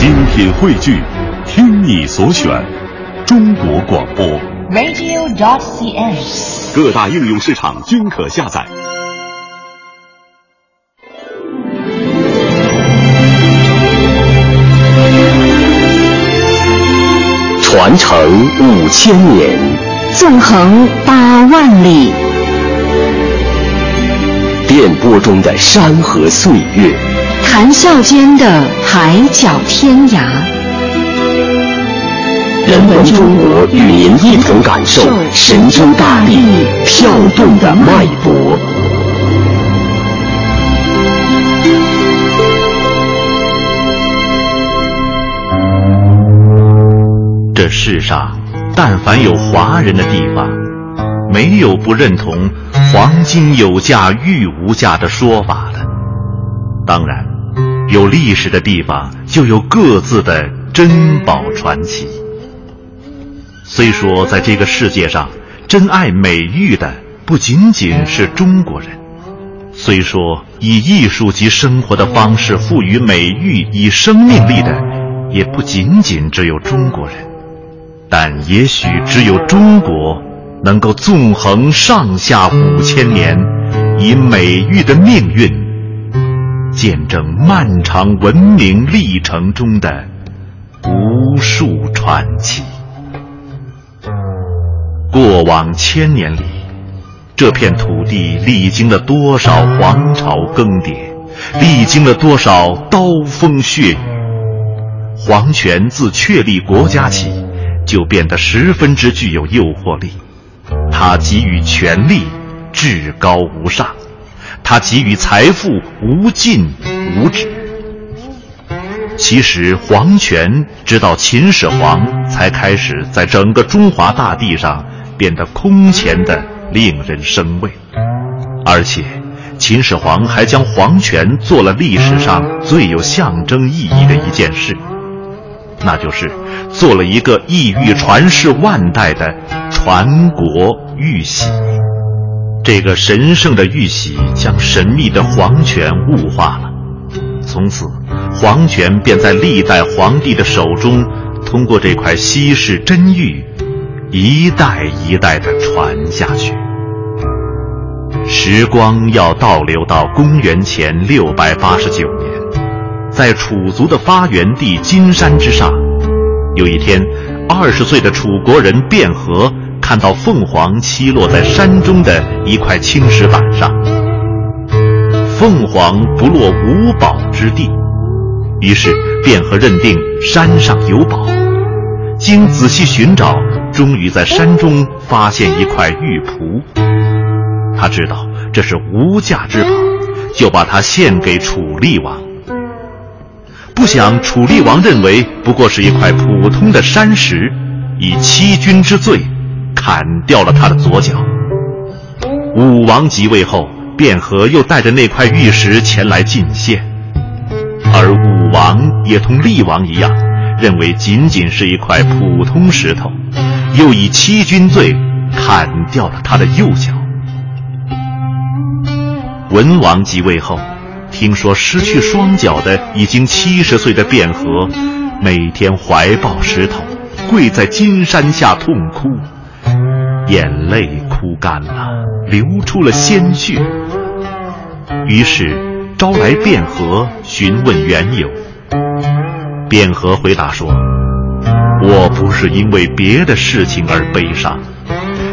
精品汇聚，听你所选，中国广播。radio.cn。各大应用市场均可下载。传承五千年，纵横八万里，电波中的山河岁月，谈笑间的海角天涯。人文中国与您一同感受神州大地跳动的脉搏。这世上，但凡有华人的地方，没有不认同“黄金有价，玉无价”的说法。当然，有历史的地方就有各自的珍宝传奇。虽说在这个世界上，珍爱美玉的不仅仅是中国人；虽说以艺术及生活的方式赋予美玉以生命力的，也不仅仅只有中国人。但也许只有中国能够纵横上下五千年，以美玉的命运，见证漫长文明历程中的无数传奇。过往千年里，这片土地历经了多少皇朝更迭，历经了多少刀锋血雨。皇权自确立国家起，就变得十分之具有诱惑力。它给予权力至高无上，他给予财富无尽无止。其实，皇权直到秦始皇才开始在整个中华大地上变得空前的令人生畏，而且，秦始皇还将皇权做了历史上最有象征意义的一件事。那就是做了一个意欲传世万代的传国玉玺。这个神圣的玉玺将神秘的皇权物化了，从此皇权便在历代皇帝的手中，通过这块稀世珍玉，一代一代的传下去。时光要倒流到公元前六百八十九年。在楚族的发源地金山之上，有一天，二十岁的楚国人卞和看到凤凰栖落在山中的一块青石板上。凤凰不落无宝之地，于是卞和认定山上有宝。经仔细寻找，终于在山中发现一块玉璞。他知道这是无价之宝，就把它献给楚厉王。不想楚厉王认为不过是一块普通的山石，以欺君之罪砍掉了他的左脚。武王即位后，卞和又带着那块玉石前来进献，而武王也同厉王一样，认为仅仅是一块普通石头，又以欺君罪砍掉了他的右脚。文王即位后。听说失去双脚的已经七十岁的卞和，每天怀抱石头，跪在金山下痛哭，眼泪哭干了，流出了鲜血。于是招来卞和询问缘由。卞和回答说：“我不是因为别的事情而悲伤，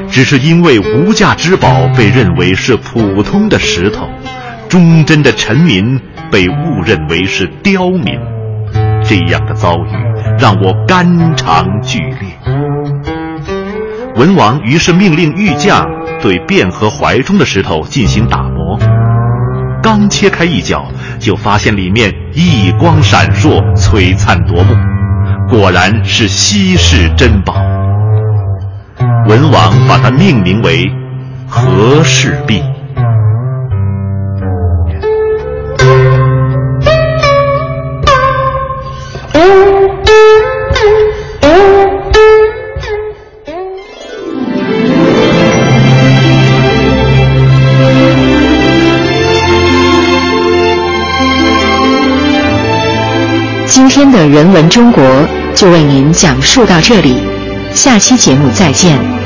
只是因为无价之宝被认为是普通的石头。”忠贞的臣民被误认为是刁民，这样的遭遇让我肝肠俱裂。文王于是命令玉匠对卞和怀中的石头进行打磨，刚切开一角，就发现里面异光闪烁、璀璨夺目，果然是稀世珍宝。文王把它命名为和氏璧。今天的人文中国就为您讲述到这里下期节目再见。